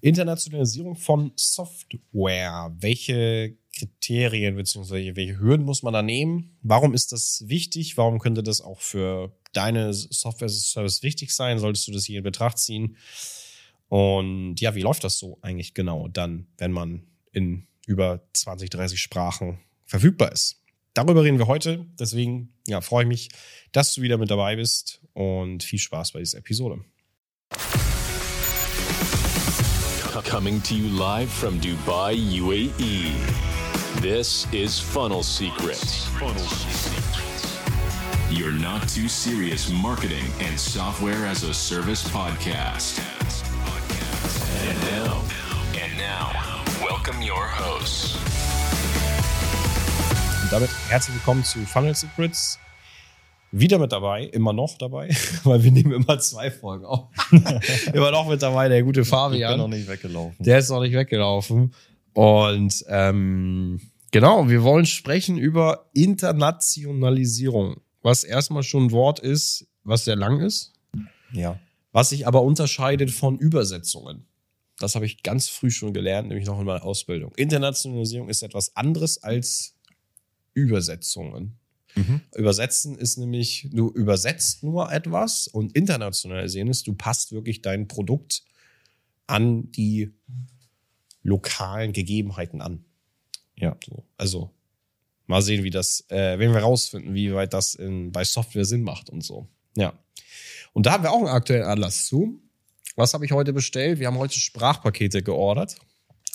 Internationalisierung von Software. Welche Kriterien bzw. welche Hürden muss man da nehmen? Warum ist das wichtig? Warum könnte das auch für deine Software-Service wichtig sein? Solltest du das hier in Betracht ziehen? Und ja, wie läuft das so eigentlich genau dann, wenn man in über 20, 30 Sprachen verfügbar ist? Darüber reden wir heute. Deswegen ja, freue ich mich, dass du wieder mit dabei bist und viel Spaß bei dieser Episode. Coming to you live from Dubai, UAE. This is Funnel Secrets. Funnel Secrets. Your not too serious marketing and software as a service podcast. And now, and now, welcome your hosts. Und damit herzlich willkommen zu Funnel Secrets. Wieder mit dabei, immer noch dabei, weil wir nehmen immer zwei Folgen auf. immer noch mit dabei, der gute Fabian. Ich bin noch nicht weggelaufen. Der ist noch nicht weggelaufen. Und ähm, genau, wir wollen sprechen über Internationalisierung, was erstmal schon ein Wort ist, was sehr lang ist. Ja. Was sich aber unterscheidet von Übersetzungen. Das habe ich ganz früh schon gelernt, nämlich noch in meiner Ausbildung. Internationalisierung ist etwas anderes als Übersetzungen. Mhm. Übersetzen ist nämlich, du übersetzt nur etwas und internationalisieren ist, du passt wirklich dein Produkt an die lokalen Gegebenheiten an. Ja. So, also mal sehen, wie das, äh, wenn wir rausfinden, wie weit das in, bei Software Sinn macht und so. Ja. Und da haben wir auch einen aktuellen Anlass zu. Was habe ich heute bestellt? Wir haben heute Sprachpakete geordert.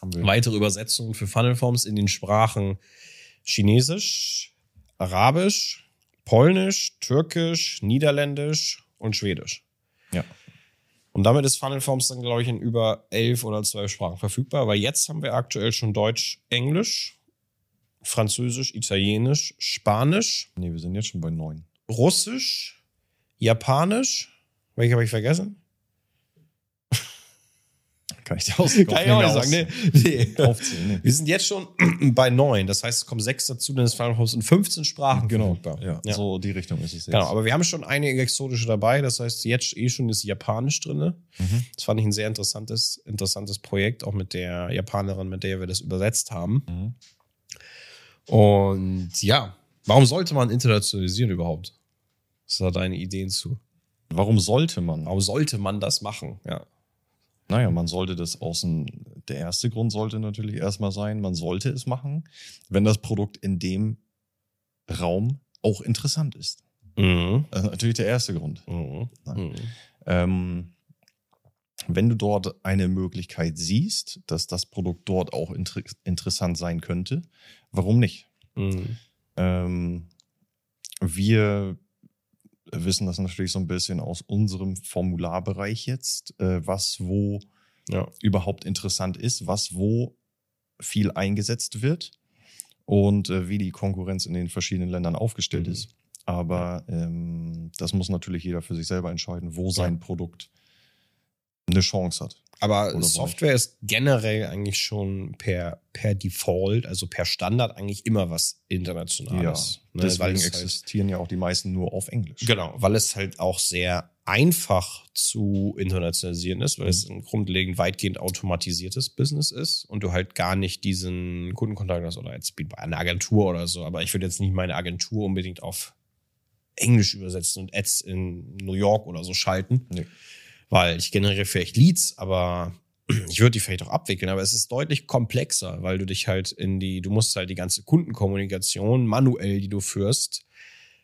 Haben wir. Weitere Übersetzungen für Funnelforms in den Sprachen Chinesisch, Arabisch, Polnisch, Türkisch, Niederländisch und Schwedisch. Ja. Und damit ist Funnelforms dann, glaube ich, in über elf oder zwölf Sprachen verfügbar. Weil jetzt haben wir aktuell schon Deutsch, Englisch, Französisch, Italienisch, Spanisch, Nee, wir sind jetzt schon bei neun. Russisch, Japanisch. Welche habe ich vergessen? Kann ich dir ausdrücken? Kann ich auch nicht sagen. Nee, nee. Aufzählen, nee. Wir sind jetzt schon bei neun. Das heißt, es kommen sechs dazu, dann ist Funnelforms in 15 Sprachen Genau. Ja, Ja. so die Richtung ist es jetzt. Genau, aber wir haben schon einige exotische dabei. Das heißt, jetzt eh schon ist Japanisch drinne. Mhm. Das fand ich ein sehr interessantes, interessantes Projekt, auch mit der Japanerin, mit der wir das übersetzt haben. Mhm. Und ja, warum sollte man internationalisieren überhaupt? Was sind da deine Ideen zu? Warum sollte man? Warum sollte man das machen? Ja. Naja, man sollte das außen. Der erste Grund sollte natürlich erstmal sein, man sollte es machen, wenn das Produkt in dem Raum auch interessant ist. Mhm. Das ist natürlich der erste Grund. Mhm. Mhm. Ähm, wenn du dort eine Möglichkeit siehst, dass das Produkt dort auch inter interessant sein könnte, warum nicht? Mhm. Ähm, wir wissen das natürlich so ein bisschen aus unserem Formularbereich jetzt, äh, was wo Ja. überhaupt interessant ist, was wo viel eingesetzt wird und äh, wie die Konkurrenz in den verschiedenen Ländern aufgestellt Mhm. ist. Aber ähm, das muss natürlich jeder für sich selber entscheiden, wo sein Produkt eine Chance hat. Aber Oder Software ist generell eigentlich schon per, per Default, also per Standard eigentlich immer was Internationales. ne? deswegen halt, existieren ja auch die meisten nur auf Englisch. genau, weil es halt auch sehr einfach zu internationalisieren ist, weil es ein grundlegend weitgehend automatisiertes Business ist und du halt gar nicht diesen Kundenkontakt hast oder jetzt bei einer Agentur oder so. Aber ich würde jetzt nicht meine Agentur unbedingt auf Englisch übersetzen und Ads in New York oder so schalten Nee. Weil ich generiere vielleicht Leads, aber ich würde die vielleicht auch abwickeln, aber es ist deutlich komplexer, weil du dich halt in die, du musst halt die ganze Kundenkommunikation manuell, die du führst,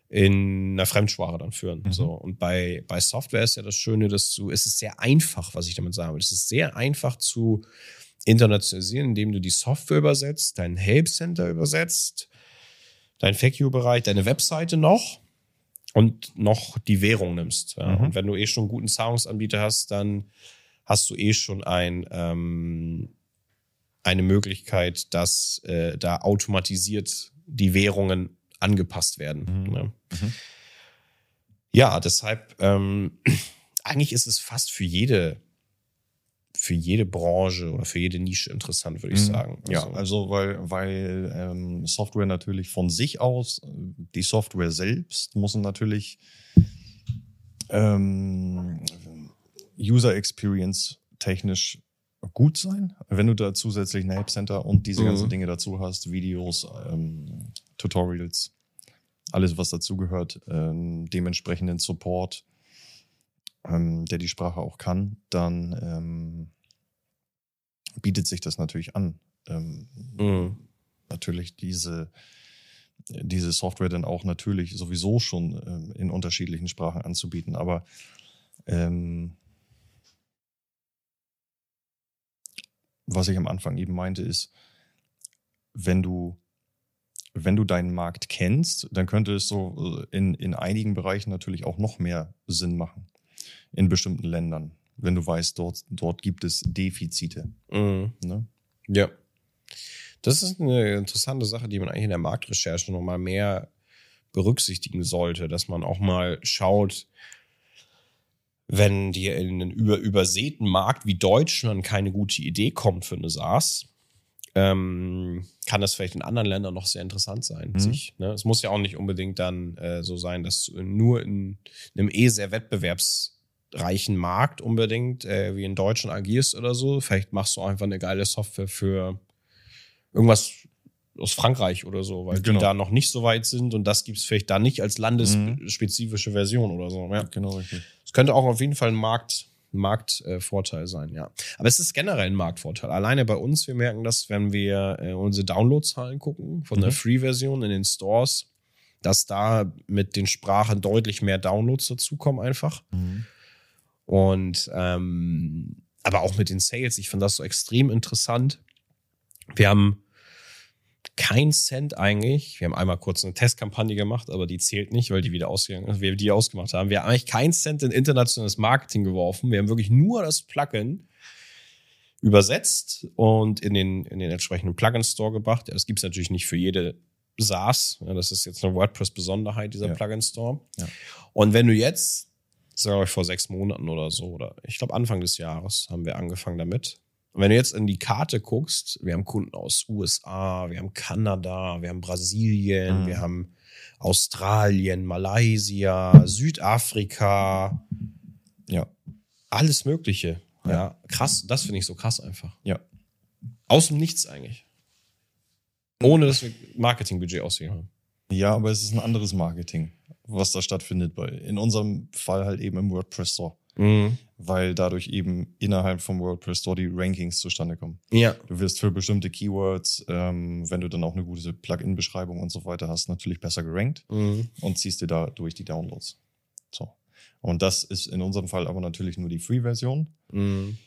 in einer Fremdsprache dann führen. Mhm. So. Und bei, bei Software ist ja das Schöne, dass du, es ist sehr einfach, was ich damit sagen will. Es ist sehr einfach zu internationalisieren, indem du die Software übersetzt, dein Help Center übersetzt, dein FAQ-Bereich, deine Webseite noch und noch die Währung nimmst. Ja. Mhm. Und wenn du eh schon einen guten Zahlungsanbieter hast, dann hast du eh schon ein, ähm, eine Möglichkeit, dass äh, da automatisiert die Währungen angepasst werden. Mhm. Ne? Mhm. Ja, deshalb, ähm, eigentlich ist es fast für jede, für jede Branche oder für jede Nische interessant, würde ich Mhm. sagen. Ja, also weil, weil ähm, Software natürlich von sich aus, die Software selbst muss natürlich ähm, User Experience technisch gut sein, wenn du da zusätzlich ein Help Center und diese Mhm. ganzen Dinge dazu hast, Videos, ähm, Tutorials, alles was dazugehört, ähm, dementsprechenden Support, ähm, der die Sprache auch kann, dann ähm, bietet sich das natürlich an. Ähm, Mhm. natürlich diese, diese Software dann auch natürlich sowieso schon ähm, in unterschiedlichen Sprachen anzubieten. Aber ähm, was ich am Anfang eben meinte, ist, wenn du, wenn du deinen Markt kennst, dann könnte es so äh, in, in einigen Bereichen natürlich auch noch mehr Sinn machen. In bestimmten Ländern. Wenn du weißt, dort, dort gibt es Defizite. Mhm. Ne? Ja. Das ist eine interessante Sache, die man eigentlich in der Marktrecherche noch mal mehr berücksichtigen sollte, dass man auch mal schaut, wenn dir in einen über, übersäten Markt wie Deutschland keine gute Idee kommt für eine SaaS, ähm, kann das vielleicht in anderen Ländern noch sehr interessant sein. Mhm. Sich, ne? Es muss ja auch nicht unbedingt dann äh, so sein, dass nur in einem eh sehr wettbewerbsreichen Markt unbedingt äh, wie in Deutschland agierst oder so. Vielleicht machst du einfach eine geile Software für irgendwas aus Frankreich oder so, weil Genau. die da noch nicht so weit sind und das gibt's vielleicht da nicht als landesspezifische Version oder so. Ja. Genau, richtig. Es könnte auch auf jeden Fall ein Markt, Marktvorteil sein, ja. Aber es ist generell ein Marktvorteil. Alleine bei uns, wir merken das, wenn wir äh, unsere Downloadzahlen gucken von der Mhm. Free-Version in den Stores, dass da mit den Sprachen deutlich mehr Downloads dazukommen einfach. Und ähm, aber auch mit den Sales, ich fand das so extrem interessant. Wir haben kein Cent eigentlich. Wir haben einmal kurz eine Testkampagne gemacht, aber die zählt nicht, weil die wieder ausgegangen ist, wir die ausgemacht haben. Wir haben eigentlich kein Cent in internationales Marketing geworfen. Wir haben wirklich nur das Plugin übersetzt und in den, in den entsprechenden Plugin-Store gebracht. Ja, das gibt's natürlich nicht für jede SaaS. Ja, das ist jetzt eine WordPress-Besonderheit, dieser Ja. Plugin-Store. Und wenn du jetzt, sag ich vor sechs Monaten oder so, oder ich glaube Anfang des Jahres haben wir angefangen damit. Und wenn du jetzt in die Karte guckst, wir haben Kunden aus USA, wir haben Kanada, wir haben Brasilien, Mhm. wir haben Australien, Malaysia, Südafrika, Ja. alles Mögliche. Ja, Ja. krass. Das finde ich so krass einfach. Ja. Aus dem Nichts eigentlich. Ohne dass wir Marketingbudget ausgegeben haben. Ja, aber es ist ein anderes Marketing, was da stattfindet. Bei, in unserem Fall halt eben im WordPress Store, weil dadurch eben innerhalb vom WordPress Store die Rankings zustande kommen. Ja. Du wirst für bestimmte Keywords, ähm, wenn du dann auch eine gute Plugin-Beschreibung und so weiter hast, natürlich besser gerankt Mhm. und ziehst dir dadurch die Downloads. So. Und das ist in unserem Fall aber natürlich nur die Free-Version. Mhm.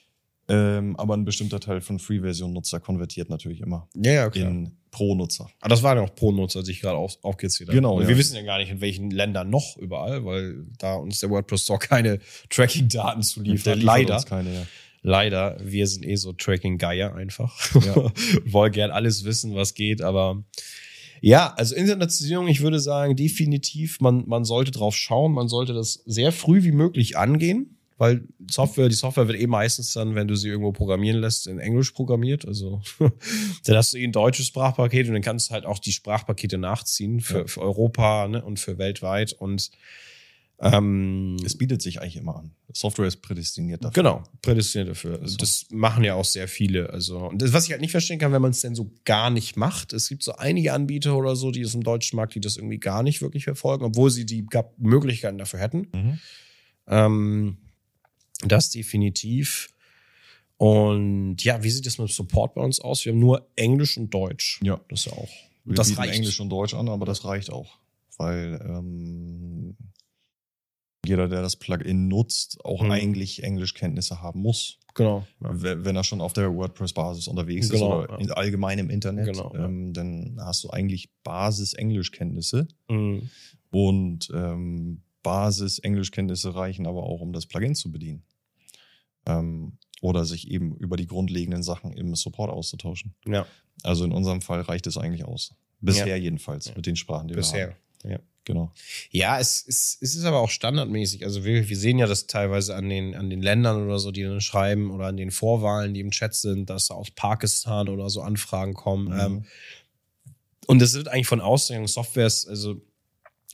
Ähm, aber ein bestimmter Teil von Free-Version-Nutzer konvertiert natürlich immer Ja, ja, klar. in Pro-Nutzer. Aber das waren ja auch Pro-Nutzer, die ich gerade auf, aufgezählt habe. Genau, Und ja. Wir wissen ja gar nicht, in welchen Ländern noch überall, weil da uns der WordPress Store keine Tracking-Daten zuliefert. Der liefert Leider. keine, ja. Leider. Wir sind eh so Tracking-Geier einfach. Ja. Wollen gern alles wissen, was geht, aber ja, also Internationalisierung, ich würde sagen, definitiv, man, man sollte drauf schauen, man sollte das sehr früh wie möglich angehen, weil Software, die Software wird eh meistens dann, wenn du sie irgendwo programmieren lässt, in Englisch programmiert. Also dann hast du eh ein deutsches Sprachpaket und dann kannst du halt auch die Sprachpakete nachziehen für, Ja. für Europa ne, und für weltweit. Und ähm, Es bietet sich eigentlich immer an. Software ist prädestiniert dafür. Genau, prädestiniert dafür. Also So. Das machen ja auch sehr viele. Also, und das, was ich halt nicht verstehen kann, wenn man es denn so gar nicht macht. Es gibt so einige Anbieter oder so, die es im deutschen Markt, die das irgendwie gar nicht wirklich verfolgen, obwohl sie die Möglichkeiten dafür hätten. Mhm. Ähm, das definitiv. Und ja, wie sieht es mit Support bei uns aus? Wir haben nur Englisch und Deutsch. Ja. Das ist ja auch. Wir das bieten reicht. Englisch und Deutsch an, aber das reicht auch. Weil ähm, jeder, der das Plugin nutzt, auch Mhm. eigentlich Englischkenntnisse haben muss. Genau. Ja. Wenn er schon auf der WordPress-Basis unterwegs Genau, ist oder ja. in, allgemein im Internet, Genau, ja. ähm, dann hast du eigentlich Basis-Englischkenntnisse. Mhm. Und ähm, Basis-Englischkenntnisse reichen aber auch, um das Plugin zu bedienen. Ähm, oder sich eben über die grundlegenden Sachen im Support auszutauschen. Ja, Also in unserem Fall reicht es eigentlich aus. Bisher Ja. jedenfalls, Ja. mit den Sprachen, die wir bisher. haben. Ja. Genau. Ja, es ist, es ist aber auch standardmäßig. Also wir, wir sehen ja das teilweise an den, an den Ländern oder so, die dann schreiben oder an den Vorwahlen, die im Chat sind, dass da aus Pakistan oder so Anfragen kommen. Mhm. Ähm, und das wird eigentlich von Ausstellungen Softwares, also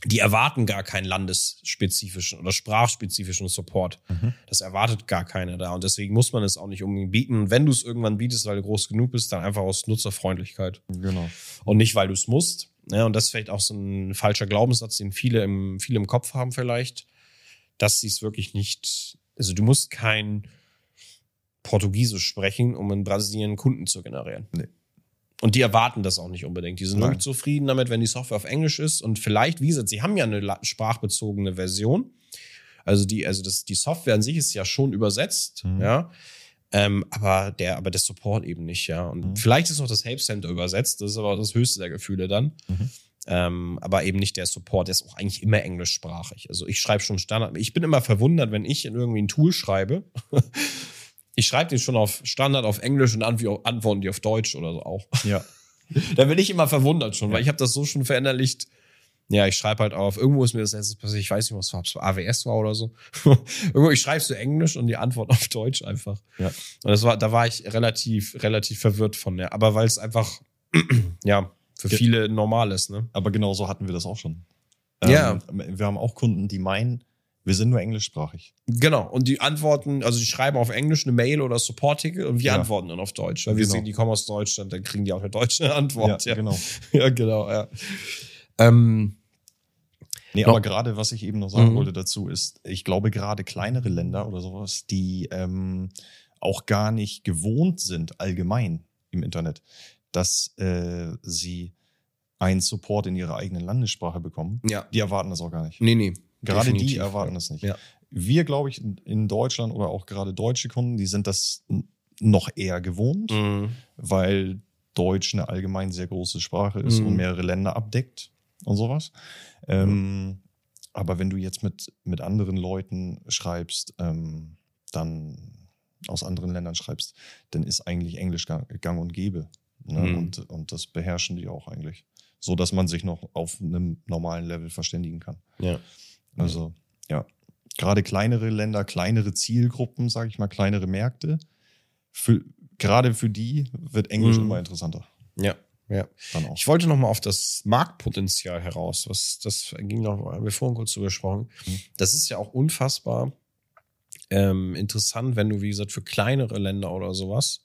die erwarten gar keinen landesspezifischen oder sprachspezifischen Support. Mhm. Das erwartet gar keiner da. Und deswegen muss man es auch nicht unbedingt bieten. Und wenn du es irgendwann bietest, weil du groß genug bist, dann einfach aus Nutzerfreundlichkeit. Genau. Und nicht, weil du es musst. Ja, und das ist vielleicht auch so ein falscher Glaubenssatz, den viele im, viele im Kopf haben vielleicht, dass sie es wirklich nicht, also du musst kein Portugiesisch sprechen, um in Brasilien Kunden zu generieren. Nee. Und die erwarten das auch nicht unbedingt. Die sind Nein. wirklich zufrieden damit, wenn die Software auf Englisch ist. Und vielleicht, wie gesagt, sie haben ja eine sprachbezogene Version. Also die, also das, die Software an sich ist ja schon übersetzt, Mhm. ja. Ähm, aber der, aber der Support eben nicht, ja. Und Mhm. vielleicht ist noch das Help Center übersetzt, das ist aber das höchste der Gefühle dann. Mhm. Ähm, aber eben nicht der Support, der ist auch eigentlich immer englischsprachig. Also ich schreibe schon Standard. Ich bin immer verwundert, wenn ich in irgendwie ein Tool schreibe. ich schreibe den schon auf Standard auf Englisch und antw- antworten die auf Deutsch oder so auch. Ja. Da bin ich immer verwundert schon, weil ich habe das so schon verinnerlicht. Ja, ich schreibe halt auf, irgendwo ist mir das letztes passiert, ich weiß nicht, was war, ob es AWS war oder so. irgendwo, ich schreibe so Englisch und die Antwort auf Deutsch einfach. Ja. Und das war, da war ich relativ, relativ verwirrt von, ja. Aber weil es einfach, ja, für viele normal ist, ne? Aber genau so hatten wir das auch schon. Ja. Ähm, wir haben auch Kunden, die meinen, wir sind nur englischsprachig. Genau. Und die antworten, also die schreiben auf Englisch eine Mail oder Support-Ticket und wir Ja. antworten dann auf Deutsch. Weil wir Genau. sehen, die kommen aus Deutschland, dann kriegen die auch eine deutsche Antwort. Ja, genau. ja genau, ja. Ähm, Nee, Noch- aber gerade was ich eben noch sagen Mhm. wollte dazu ist, ich glaube gerade kleinere Länder oder sowas, die ähm, auch gar nicht gewohnt sind allgemein im Internet, dass äh, sie einen Support in ihrer eigenen Landessprache bekommen. ja. Die erwarten das auch gar nicht. Nee, nee. Gerade die definitiv, erwarten ja. das nicht. Ja. Wir, glaube ich, in- Deutschland oder auch gerade deutsche Kunden, die sind das noch eher gewohnt, Mhm. weil Deutsch eine allgemein sehr große Sprache ist Mhm. und mehrere Länder abdeckt und sowas. Ähm, aber wenn du jetzt mit, mit anderen Leuten schreibst, ähm, dann aus anderen Ländern schreibst, dann ist eigentlich Englisch gang, gang und gäbe. Ne? Mhm. Und, und das beherrschen die auch eigentlich. So dass man sich noch auf einem normalen Level verständigen kann. Ja. Also, ja. Gerade kleinere Länder, kleinere Zielgruppen, sage ich mal, kleinere Märkte, für, gerade für die wird Englisch Mhm. immer interessanter. Ja. Ja. Dann auch. Ich wollte noch mal auf das Marktpotenzial heraus. Was, das ging noch, haben wir vorhin kurz drüber gesprochen. Mhm. Das ist ja auch unfassbar ähm, interessant, wenn du, wie gesagt, für kleinere Länder oder sowas,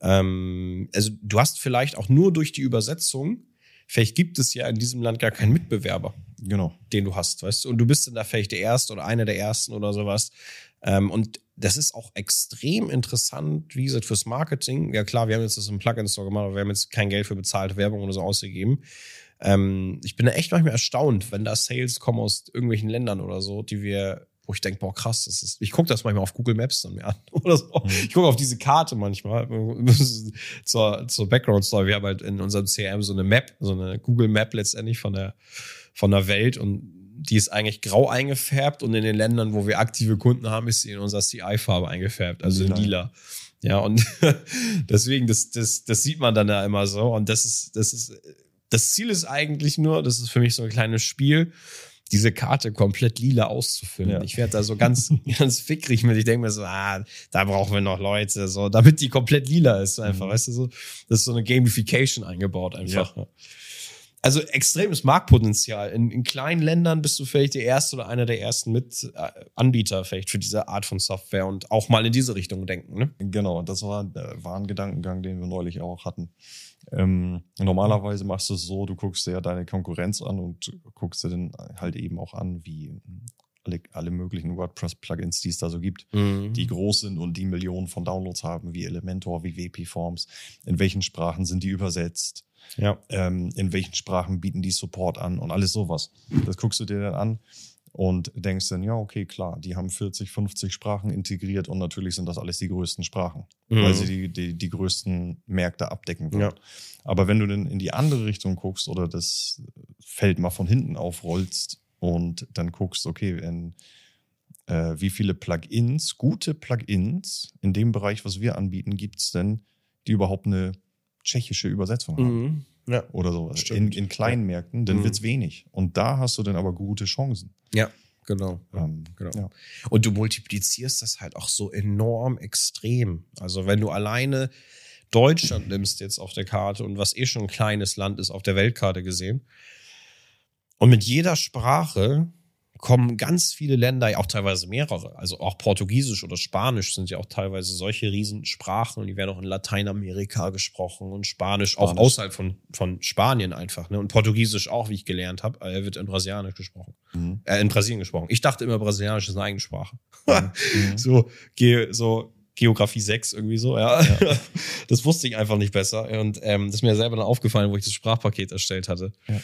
ähm, also du hast vielleicht auch nur durch die Übersetzung, vielleicht gibt es ja in diesem Land gar keinen Mitbewerber Genau. den du hast, weißt du? Und du bist dann da vielleicht der Erste oder einer der Ersten oder sowas. Ähm, und das ist auch extrem interessant, wie gesagt, fürs Marketing. Ja klar, wir haben jetzt das im Plugin-Store gemacht, aber wir haben jetzt kein Geld für bezahlte Werbung oder so ausgegeben. Ähm, ich bin da echt manchmal erstaunt, wenn da Sales kommen aus irgendwelchen Ländern oder so, die wir, wo ich denke, boah, krass, das ist. Ich gucke das manchmal auf Google Maps dann mir an oder so. Mhm. Ich gucke auf diese Karte manchmal zur, zur Background-Story. Wir haben halt in unserem CRM so eine Map, so eine Google Map letztendlich von der, von der Welt und die ist eigentlich grau eingefärbt und in den Ländern, wo wir aktive Kunden haben, ist sie in unserer CI-Farbe eingefärbt, also in Lila. lila. Ja, und deswegen, das, das, das sieht man dann da immer so. Und das ist, das ist, das Ziel ist eigentlich nur, das ist für mich so ein kleines Spiel, diese Karte komplett lila auszufüllen. Ja. Ich werde da so ganz, ganz fickrig mit. Ich denke mir so, ah, da brauchen wir noch Leute, so, damit die komplett lila ist, einfach, Mhm. weißt du, so. Das ist so eine Gamification eingebaut, einfach. Also extremes Marktpotenzial. In, in kleinen Ländern bist du vielleicht der erste oder einer der ersten mit äh, Anbieter vielleicht für diese Art von Software und auch mal in diese Richtung denken, ne? Genau, das war, äh, war ein Gedankengang, den wir neulich auch hatten. Ähm, normalerweise machst du es so, du guckst dir ja deine Konkurrenz an und guckst dir dann halt eben auch an, wie alle, alle möglichen WordPress-Plugins, die es da so gibt, die groß sind und die Millionen von Downloads haben, wie Elementor, wie WP-Forms. In welchen Sprachen sind die übersetzt? ja. ähm, in welchen Sprachen bieten die Support an und alles sowas. Das guckst du dir dann an und denkst dann, ja, okay, klar, die haben 40, 50 Sprachen integriert und natürlich sind das alles die größten Sprachen, weil sie die, die, die größten Märkte abdecken wollen. Ja. Aber wenn du dann in die andere Richtung guckst oder das Feld mal von hinten aufrollst und dann guckst, okay, in, äh, wie viele Plugins, gute Plugins in dem Bereich, was wir anbieten, gibt es denn, die überhaupt eine tschechische Übersetzung haben? Mhm. Ja. oder so. In, Stimmt. in kleinen Märkten, dann Mhm. wird's wenig. Und da hast du dann aber gute Chancen. Ja, genau. Ähm, Genau. Ja. Und du multiplizierst das halt auch so enorm extrem. Also wenn du alleine Deutschland nimmst jetzt auf der Karte und was eh schon ein kleines Land ist auf der Weltkarte gesehen, Und mit jeder Sprache kommen ganz viele Länder, ja auch teilweise mehrere, also auch Portugiesisch oder Spanisch sind ja auch teilweise solche Riesensprachen und die werden auch in Lateinamerika gesprochen und Spanisch, auch Spanisch. außerhalb von, von Spanien einfach. Ne? Und Portugiesisch auch, wie ich gelernt habe, äh, wird in Brasilianisch gesprochen. Mhm. Äh, in Brasilien gesprochen. Ich dachte immer, Brasilianisch ist eine eigene Sprache. Mhm. so, Ge so Geografie 6 irgendwie so, ja. Das wusste ich einfach nicht besser. Und ähm, das ist mir selber dann aufgefallen, wo ich das Sprachpaket erstellt hatte. Ja.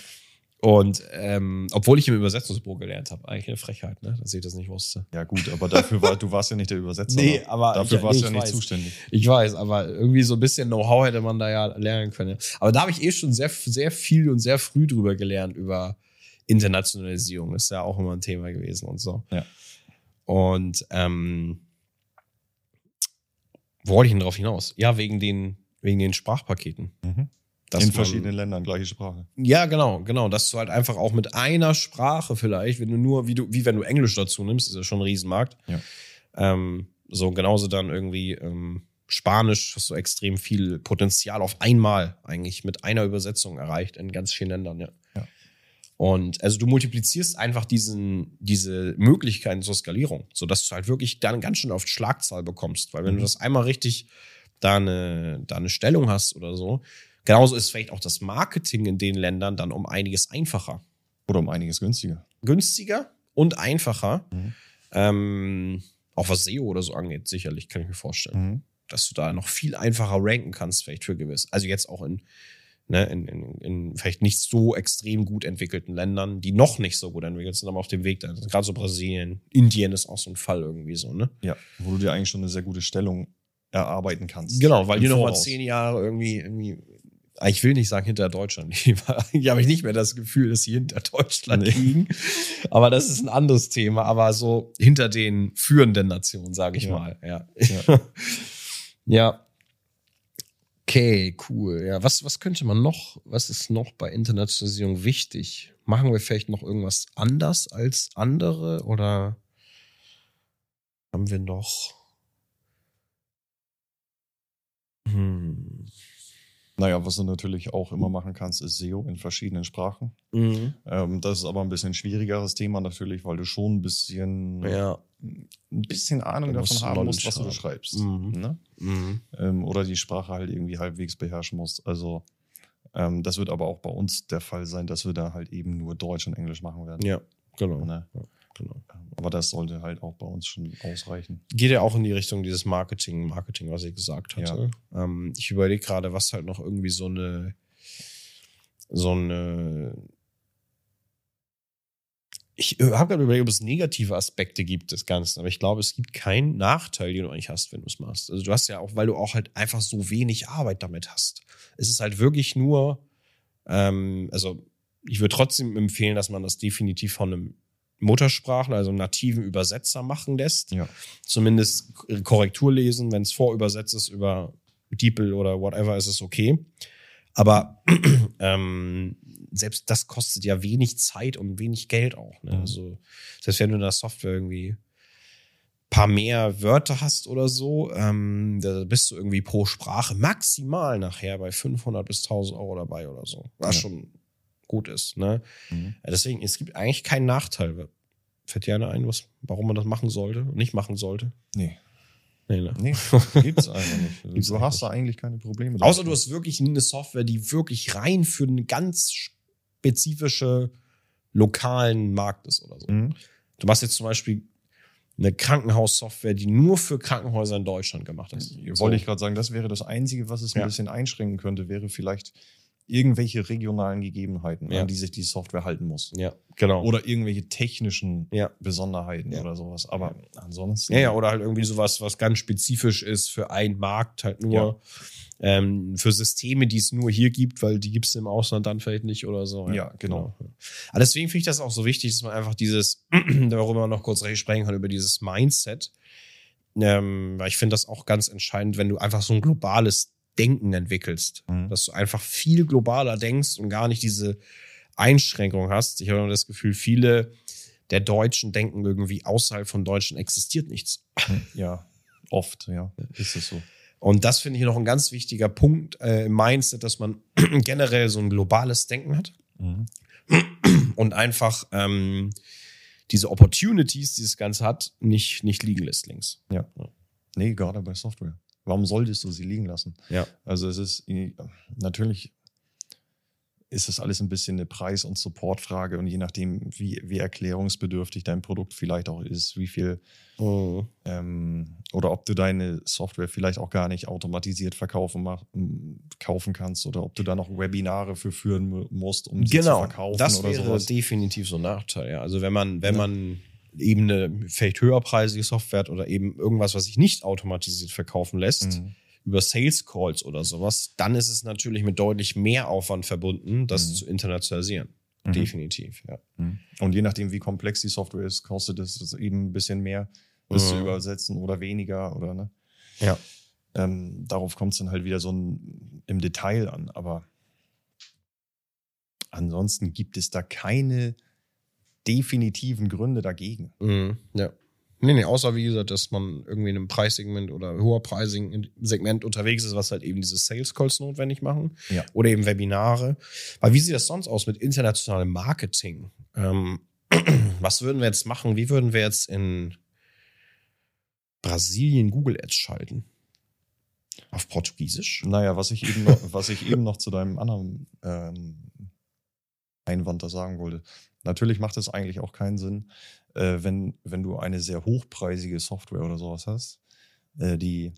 Und ähm, obwohl ich im Übersetzungsbuch gelernt habe, eigentlich eine Frechheit, ne, dass ich das nicht wusste. Ja, gut, aber dafür war, du warst ja nicht der Übersetzer. Nee, ne? aber dafür ich- warst nee, du ja ich nicht weiß. zuständig. Ich weiß, aber irgendwie so ein bisschen Know-how hätte man da ja lernen können. Aber da habe ich eh schon sehr, sehr viel und sehr früh drüber gelernt, über Internationalisierung. Ist ja auch immer ein Thema gewesen und so. Ja. Und ähm, wo wollte ich denn drauf hinaus? Ja, wegen den, wegen den Sprachpaketen. Mhm. Dass In man- verschiedenen Ländern gleiche Sprache. Ja, genau, genau. Dass du halt einfach auch mit einer Sprache vielleicht, wenn du nur, wie du, wie wenn du Englisch dazu nimmst, ist ja schon ein Riesenmarkt. Ja. Ähm, so genauso dann irgendwie ähm, Spanisch hast du extrem viel Potenzial auf einmal eigentlich mit einer Übersetzung erreicht in ganz vielen Ländern, ja. Ja. Und also du multiplizierst einfach diesen, diese Möglichkeiten zur Skalierung, sodass du halt wirklich dann ganz schön auf Schlagzahl bekommst. Weil wenn Mhm. du das einmal richtig da eine, da eine Stellung hast oder so, genauso ist vielleicht auch das Marketing in den Ländern dann um einiges einfacher. Oder um einiges günstiger. Günstiger und einfacher. Mhm. Ähm, auch was SEO oder so angeht, sicherlich, kann ich mir vorstellen Mhm. dass du da noch viel einfacher ranken kannst, vielleicht für gewiss. Also jetzt auch in, ne, in, in, in vielleicht nicht so extrem gut entwickelten Ländern, die noch nicht so gut entwickelt sind, aber auf dem Weg da. Also Gerade so Brasilien, Indien ist auch so ein Fall irgendwie so, ne? Ja, wo du dir eigentlich schon eine sehr gute Stellung erarbeiten kannst. Genau, weil die noch mal Voraus. zehn Jahre irgendwie, irgendwie ich will nicht sagen hinter Deutschland liegen, eigentlich habe ich nicht mehr das Gefühl, dass sie hinter Deutschland Nee. liegen. Aber das ist ein anderes Thema, aber so hinter den führenden Nationen, sage ich Ja. mal. Ja. Ja. ja. Okay, cool. Ja, was, was könnte man noch, was ist noch bei Internationalisierung wichtig? Machen wir vielleicht noch irgendwas anders als andere oder haben wir noch? Hm. Naja, was du natürlich auch immer machen kannst, ist SEO in verschiedenen Sprachen. Mhm. Ähm, das ist aber ein bisschen schwierigeres Thema natürlich, weil du schon ein bisschen, Ja. ein bisschen Ahnung musst davon haben musst, was du da schreibst. Mhm. Ne? Mhm. Ähm, oder die Sprache halt irgendwie halbwegs beherrschen musst. Also ähm, das wird aber auch bei uns der Fall sein, dass wir da halt eben nur Deutsch und Englisch machen werden. Ja, genau. Ne? Ja, genau. Aber das sollte halt auch bei uns schon ausreichen. Geht ja auch in die Richtung dieses Marketing, Marketing, was ich gesagt hatte. Ähm, ich überlege gerade, was halt noch irgendwie so eine, so eine. Ich habe gerade überlegt, ob es negative Aspekte gibt des Ganzen, aber ich glaube, es gibt keinen Nachteil, den du eigentlich hast, wenn du es machst. Also du hast ja auch, weil du auch halt einfach so wenig Arbeit damit hast. Es ist halt wirklich nur, ähm, also ich würde trotzdem empfehlen, dass man das definitiv von einem Muttersprachler, also einem nativen Übersetzer machen lässt Ja. zumindest Korrektur lesen. Wenn es vorübersetzt ist über DeepL oder whatever, ist es okay. Aber ähm, selbst das kostet ja wenig Zeit und wenig Geld auch. Ne? Mhm. Also, selbst wenn du in der Software irgendwie paar mehr Wörter hast oder so, ähm, da bist du irgendwie pro Sprache maximal nachher bei 500 bis 1000 Euro dabei oder so. Was Ja. schon gut ist. Ne? Mhm. Deswegen, es gibt eigentlich keinen Nachteil. Fällt dir einer ein, was, warum man das machen sollte und nicht machen sollte? Nee, Nee, ne? nee, gibt's einfach nicht. Gibt's du einfach hast da eigentlich keine Probleme. Außer du hast wirklich eine Software, die wirklich rein für einen ganz spezifische lokalen Markt ist oder so. Mhm. Du machst jetzt zum Beispiel eine Krankenhaussoftware, die nur für Krankenhäuser in Deutschland gemacht ist. Wollte ich gerade sagen, das wäre das Einzige, was es ein Ja. bisschen einschränken könnte, wäre vielleicht irgendwelche regionalen Gegebenheiten, Ja. an die sich die Software halten muss. Ja, genau. Oder irgendwelche technischen Ja. Besonderheiten Ja. oder sowas. Aber ansonsten. Ja, ja, oder halt irgendwie sowas, was ganz spezifisch ist für einen Markt, halt nur ähm, für Systeme, die es nur hier gibt, weil die gibt es im Ausland dann vielleicht nicht oder so. Ja, genau. Aber deswegen finde ich das auch so wichtig, dass man einfach dieses, darüber man noch kurz sprechen kann, über dieses Mindset. Ähm, weil ich finde das auch ganz entscheidend, wenn du einfach so ein globales Denken entwickelst. Mhm. Dass du einfach viel globaler denkst und gar nicht diese Einschränkung hast. Ich habe immer das Gefühl, viele der Deutschen denken irgendwie, außerhalb von Deutschen existiert nichts. Ja, oft, ja, ist es so. Und das finde ich noch ein ganz wichtiger Punkt äh, im Mindset, dass man generell so ein globales Denken hat. Mhm. und einfach ähm, diese Opportunities, die das Ganze hat, nicht, nicht liegen lässt links. Ja. Nee, gerade bei Software. Warum solltest du sie liegen lassen? Ja. Also es ist äh, natürlich ist das alles ein bisschen eine Preis- und Supportfrage und je nachdem, wie, wie erklärungsbedürftig dein Produkt vielleicht auch ist, wie viel Mhm. ähm, oder ob du deine Software vielleicht auch gar nicht automatisiert verkaufen mach, kaufen kannst oder ob du da noch Webinare für führen mu- musst, um sie zu Genau, verkaufen das oder wäre definitiv so ein Nachteil. Ja. Also wenn man, wenn Ja. man eben eine vielleicht höherpreisige Software oder eben irgendwas, was sich nicht automatisiert verkaufen lässt, Mhm. über Sales Calls oder sowas, dann ist es natürlich mit deutlich mehr Aufwand verbunden, das Mhm. zu internationalisieren. Mhm. Definitiv, ja. Mhm. Und je nachdem, wie komplex die Software ist, kostet es es eben ein bisschen mehr, das zu Mhm. übersetzen oder weniger oder ne? Ja. Ähm, darauf kommt es dann halt wieder so ein, im Detail an. Aber ansonsten gibt es da keine definitiven Gründe dagegen. Mhm, ja. Nee, nee, außer wie gesagt, dass man irgendwie in einem Preissegment oder höherpreisigen Segment unterwegs ist, was halt eben diese Sales Calls notwendig machen. Ja. Oder eben Webinare. Weil wie sieht das sonst aus mit internationalem Marketing? Ähm, was würden wir jetzt machen? Wie würden wir jetzt in Brasilien Google Ads schalten? Auf Portugiesisch? Naja, was ich eben noch, was ich eben noch zu deinem anderen ähm, Einwand da sagen wollte. Natürlich macht es eigentlich auch keinen Sinn, äh, wenn, wenn du eine sehr hochpreisige Software oder sowas hast, äh, die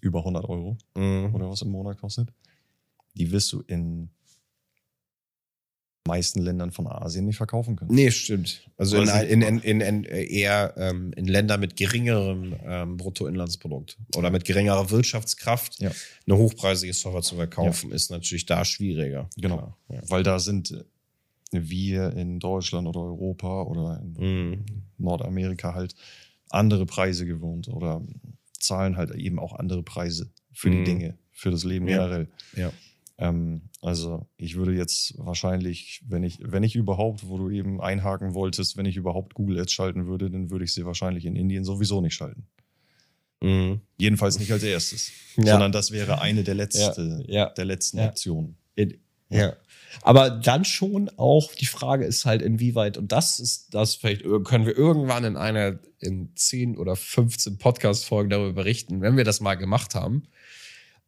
über 100 Euro Mhm. oder was im Monat kostet. Die wirst du in meisten Ländern von Asien nicht verkaufen können. Nee, stimmt. Also in, in, in, in, eher ähm, in Länder mit geringerem ähm, Bruttoinlandsprodukt oder mit geringerer Wirtschaftskraft Ja. eine hochpreisige Software zu verkaufen, ist natürlich da schwieriger. Genau. Ja. Weil da sind wir in Deutschland oder Europa oder in Mhm. Nordamerika halt andere Preise gewohnt oder zahlen halt eben auch andere Preise für die Mhm. Dinge, für das Leben Ja. generell. Ja. Ähm, also ich würde jetzt wahrscheinlich, wenn ich, wenn ich überhaupt, wo du eben einhaken wolltest, wenn ich überhaupt Google Ads schalten würde, dann würde ich sie wahrscheinlich in Indien sowieso nicht schalten. Mhm. Jedenfalls nicht als erstes, Ja. sondern das wäre eine der letzte, Ja. der letzten Ja. Optionen. Ja. Aber dann schon auch die Frage ist halt, inwieweit, und das ist das, vielleicht ir- können wir irgendwann in einer, in 10 oder 15 Podcast-Folgen darüber berichten, wenn wir das mal gemacht haben.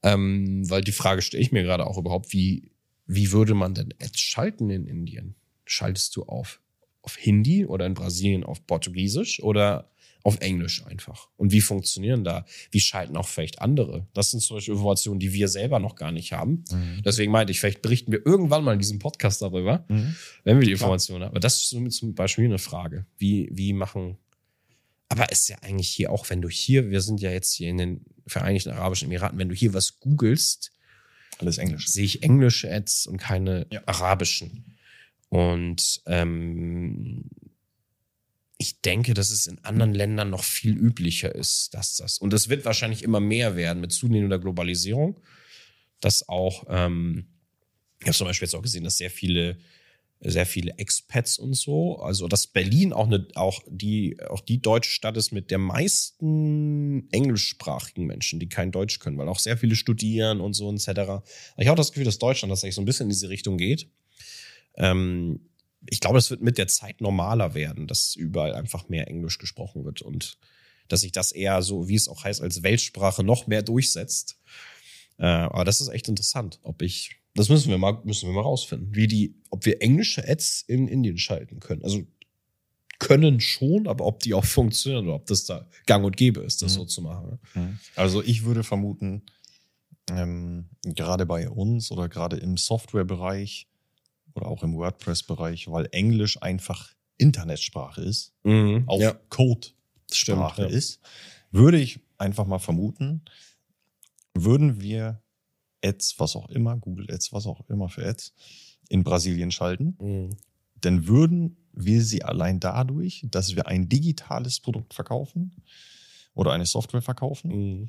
Ähm, weil die Frage stelle ich mir gerade auch überhaupt, wie, wie würde man denn Ads schalten in Indien? Schaltest du auf, auf Hindi oder in Brasilien auf Portugiesisch oder auf Englisch einfach? Und wie funktionieren da? Wie schalten auch vielleicht andere? Das sind zum Beispiel Informationen, die wir selber noch gar nicht haben. Deswegen meinte ich, vielleicht berichten wir irgendwann mal in diesem Podcast darüber, Mhm. wenn wir die Informationen haben. Aber das ist zum Beispiel eine Frage. Wie, wie machen. Aber ist ja eigentlich hier auch, wenn du hier, wir sind ja jetzt hier in den Vereinigten Arabischen Emiraten, wenn du hier was googelst, Alles Englisch. sehe ich englische Ads und keine Ja. arabischen. Und ähm, ich denke, dass es in anderen Ländern noch viel üblicher ist, dass das. Und es wird wahrscheinlich immer mehr werden mit zunehmender Globalisierung, dass auch, ähm, ich habe zum Beispiel jetzt auch gesehen, dass sehr viele, sehr viele Expats und so, also dass Berlin auch eine, auch die, auch die deutsche Stadt ist mit der meisten englischsprachigen Menschen, die kein Deutsch können, weil auch sehr viele studieren und so etc. Ich habe auch das Gefühl, dass Deutschland eigentlich so ein bisschen in diese Richtung geht. Ähm, ich glaube, es wird mit der Zeit normaler werden, dass überall einfach mehr Englisch gesprochen wird und dass sich das eher so, wie es auch heißt, als Weltsprache noch mehr durchsetzt. Äh, aber das ist echt interessant, ob ich, das müssen wir mal, müssen wir mal rausfinden, wie die, ob wir englische Ads in Indien schalten können. Also können schon, aber ob die auch funktionieren oder ob das da gang und gäbe ist, das Mhm. so zu machen. Mhm. Also ich würde vermuten, ähm, gerade bei uns oder gerade im Softwarebereich oder auch im WordPress-Bereich, weil Englisch einfach Internetsprache ist, Mhm. auch ja, Code-Sprache ja. ist, würde ich einfach mal vermuten, würden wir Ads, was auch immer, Google Ads, was auch immer für Ads, in Brasilien schalten, Mhm. dann würden wir sie allein dadurch, dass wir ein digitales Produkt verkaufen oder eine Software verkaufen, Mhm.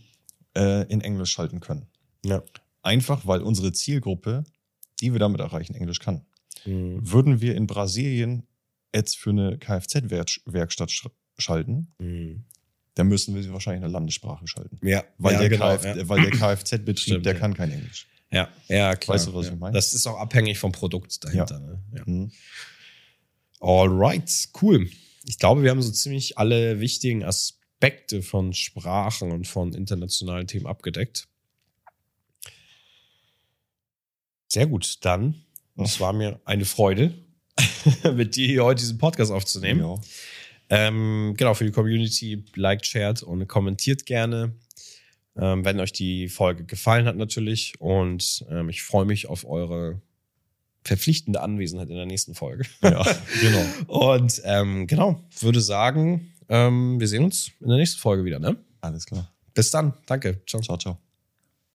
äh, in Englisch schalten können. Ja. Einfach weil unsere Zielgruppe, die wir damit erreichen, Englisch kann. Mhm. Würden wir in Brasilien Ads für eine Kfz-Werkstatt sch schalten, Mhm. dann müssen wir sie wahrscheinlich in der Landessprache schalten. Ja, Weil ja, der, genau, Kf ja. weil der Kfz-Betrieb, der kann kein Englisch. Ja, ja, klar. Weißt du, was ja. ich meine? Das ist auch abhängig vom Produkt dahinter. Ne? Mhm. Alright, cool. Ich glaube, wir haben so ziemlich alle wichtigen Aspekte von Sprachen und von internationalen Themen abgedeckt. Sehr gut, dann. Es war mir eine Freude, mit dir hier heute diesen Podcast aufzunehmen. Ja. Ähm, genau, für die Community liked, shared und kommentiert gerne, ähm, wenn euch die Folge gefallen hat natürlich. Und ähm, ich freue mich auf eure verpflichtende Anwesenheit in der nächsten Folge. Ja, genau. Und ähm, genau, würde sagen, ähm, wir sehen uns in der nächsten Folge wieder. Ne? Alles klar. Bis dann. Danke. Ciao. Ciao, ciao.